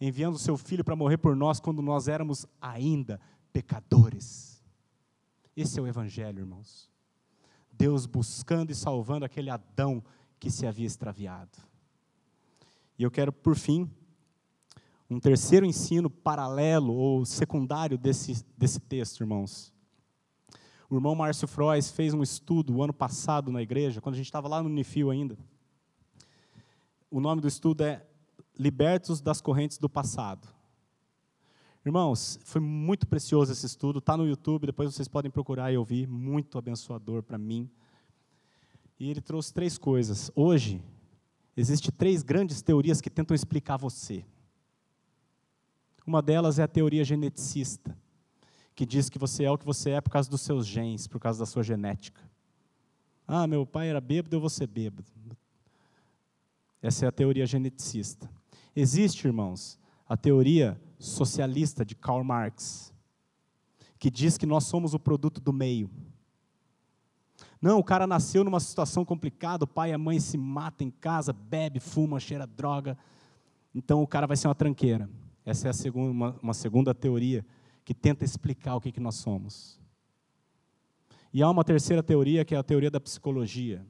enviando o seu filho para morrer por nós quando nós éramos ainda pecadores. Esse é o Evangelho, irmãos. Deus buscando e salvando aquele Adão que se havia extraviado. E eu quero, por fim, um terceiro ensino paralelo ou secundário desse, desse texto, irmãos. O irmão Márcio Frois fez um estudo o ano passado na igreja, quando a gente estava lá no Unifil ainda. O nome do estudo é libertos das correntes do passado. Irmãos, foi muito precioso esse estudo, está no YouTube, depois vocês podem procurar e ouvir, muito abençoador para mim. E ele trouxe três coisas. Hoje, existem três grandes teorias que tentam explicar você. Uma delas é a teoria geneticista, que diz que você é o que você é por causa dos seus genes, por causa da sua genética. Ah, meu pai era bêbado, eu vou ser bêbado. Essa é a teoria geneticista. Existe, irmãos, a teoria socialista de Karl Marx, que diz que nós somos o produto do meio. Não, o cara nasceu numa situação complicada, o pai e a mãe se matam em casa, bebe, fuma, cheira droga, então o cara vai ser uma tranqueira. Essa é segunda, uma, uma, segunda teoria que tenta explicar o que, que nós somos. E há uma terceira teoria, que é a teoria da psicologia,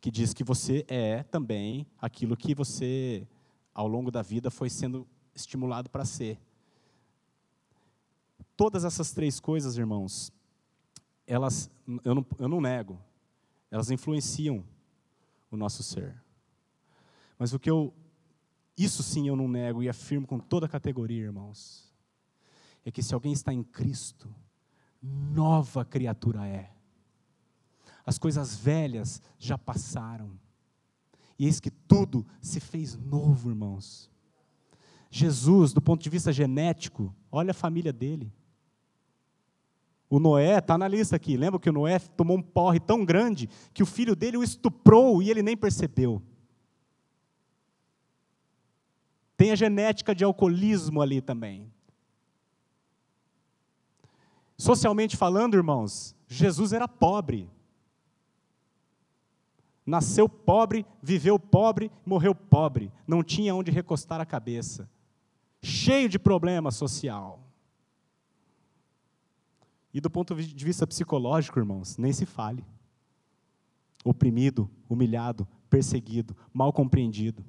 que diz que você é também aquilo que você, ao longo da vida, foi sendo estimulado para ser. Todas essas três coisas, irmãos, elas, eu não, eu não nego, elas influenciam o nosso ser. Mas o que eu, isso sim eu não nego e afirmo com toda a categoria, irmãos, é que se alguém está em Cristo, nova criatura é. As coisas velhas já passaram. E eis que tudo se fez novo, irmãos. Jesus, do ponto de vista genético, olha a família dele. O Noé está na lista aqui. Lembra que o Noé tomou um porre tão grande que o filho dele o estuprou e ele nem percebeu. Tem a genética de alcoolismo ali também. Socialmente falando, irmãos, Jesus era pobre. Nasceu pobre, viveu pobre, morreu pobre, não tinha onde recostar a cabeça. Cheio de problema social. E do ponto de vista psicológico, irmãos, nem se fale. Oprimido, humilhado, perseguido, mal compreendido.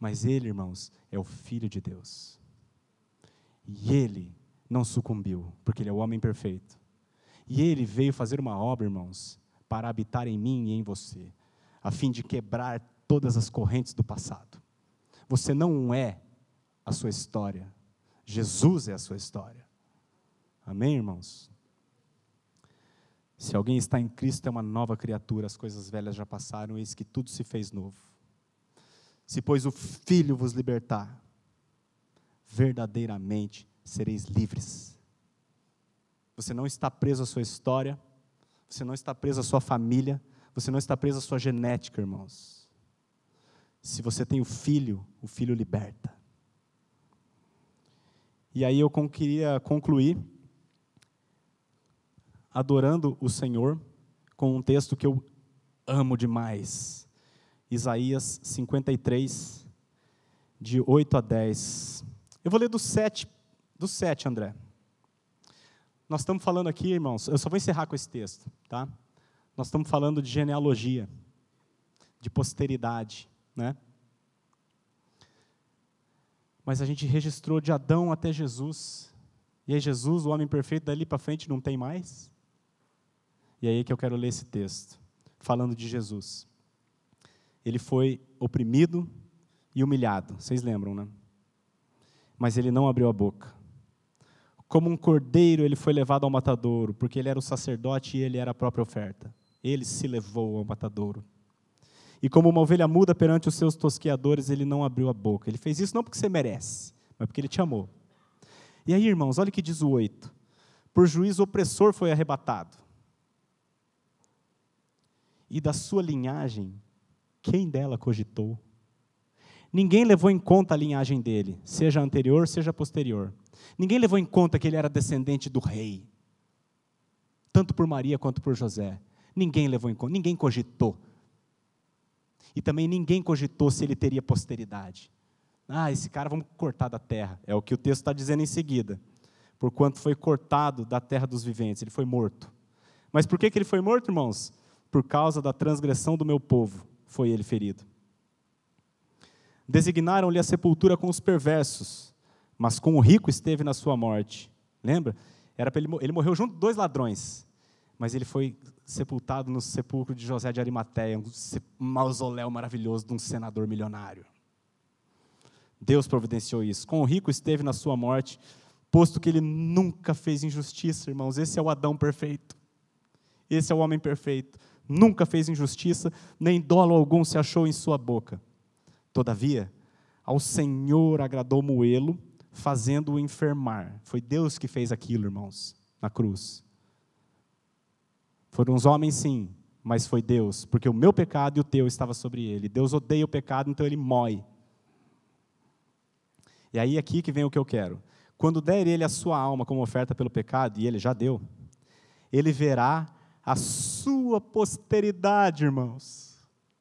Mas ele, irmãos, é o Filho de Deus. E ele não sucumbiu, porque ele é o homem perfeito. E ele veio fazer uma obra, irmãos, para habitar em mim e em você, a fim de quebrar todas as correntes do passado. Você não é a sua história, Jesus é a sua história. Amém, irmãos? Se alguém está em Cristo, é uma nova criatura, as coisas velhas já passaram, eis que tudo se fez novo. Se, pois, o Filho vos libertar, verdadeiramente sereis livres. Você não está preso à sua história, você não está preso à sua família, você não está preso à sua genética, irmãos. Se você tem o filho, o filho liberta. E aí eu queria concluir adorando o Senhor com um texto que eu amo demais. Isaías 53, de 8 a 10. Eu vou ler do 7, do 7, André. Nós estamos falando aqui, irmãos, eu só vou encerrar com esse texto, tá? Nós estamos falando de genealogia, de posteridade, né? Mas a gente registrou de Adão até Jesus. E aí Jesus, o homem perfeito, dali para frente não tem mais? E aí é que eu quero ler esse texto, falando de Jesus. Ele foi oprimido e humilhado, vocês lembram, né? Mas ele não abriu a boca. Como um cordeiro, ele foi levado ao matadouro, porque ele era o sacerdote e ele era a própria oferta. Ele se levou ao matadouro. E como uma ovelha muda perante os seus tosqueadores, ele não abriu a boca. Ele fez isso não porque você merece, mas porque ele te amou. E aí, irmãos, olha o que diz o 8. Por juízo opressor foi arrebatado. E da sua linhagem, quem dela cogitou? Ninguém levou em conta a linhagem dele, seja anterior, seja posterior. Ninguém levou em conta que ele era descendente do rei, tanto por Maria quanto por José. Ninguém levou em conta, ninguém cogitou. E também ninguém cogitou se ele teria posteridade. Ah, esse cara vamos cortar da terra. É o que o texto está dizendo em seguida. Porquanto foi cortado da terra dos viventes, ele foi morto. Mas por que, que ele foi morto, irmãos? Por causa da transgressão do meu povo, foi ele ferido. Designaram-lhe a sepultura com os perversos, mas com o rico esteve na sua morte. Lembra? Era ele, ele morreu junto de dois ladrões, mas ele foi sepultado no sepulcro de José de Arimateia, um mausoléu maravilhoso de um senador milionário. Deus providenciou isso. Com o rico esteve na sua morte, posto que ele nunca fez injustiça, irmãos. Esse é o Adão perfeito. Esse é o homem perfeito. Nunca fez injustiça, nem dolo algum se achou em sua boca. Todavia, ao Senhor agradou moê-lo, fazendo-o enfermar. Foi Deus que fez aquilo, irmãos, na cruz. Foram os homens, sim, mas foi Deus, porque o meu pecado e o teu estava sobre ele. Deus odeia o pecado, então ele mói. E aí aqui que vem o que eu quero. Quando der ele a sua alma como oferta pelo pecado, e ele já deu, ele verá a sua posteridade, irmãos.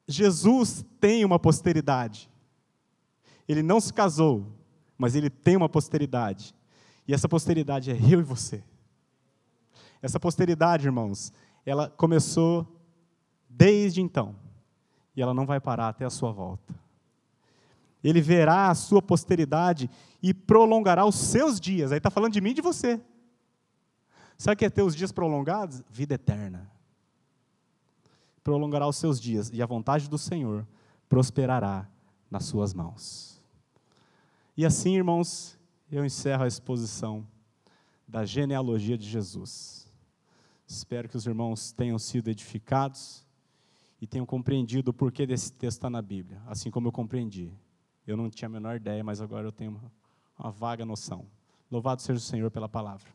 Jesus tem uma posteridade. Ele não se casou, mas ele tem uma posteridade. E essa posteridade é eu e você. Essa posteridade, irmãos, ela começou desde então, e ela não vai parar até a sua volta. Ele verá a sua posteridade e prolongará os seus dias. Aí está falando de mim e de você. Sabe o que é ter os dias prolongados? Vida eterna. Prolongará os seus dias, e a vontade do Senhor prosperará nas suas mãos. E assim, irmãos, eu encerro a exposição da genealogia de Jesus. Espero que os irmãos tenham sido edificados e tenham compreendido o porquê desse texto está na Bíblia, assim como eu compreendi. Eu não tinha a menor ideia, mas agora eu tenho uma, uma vaga noção. Louvado seja o Senhor pela palavra.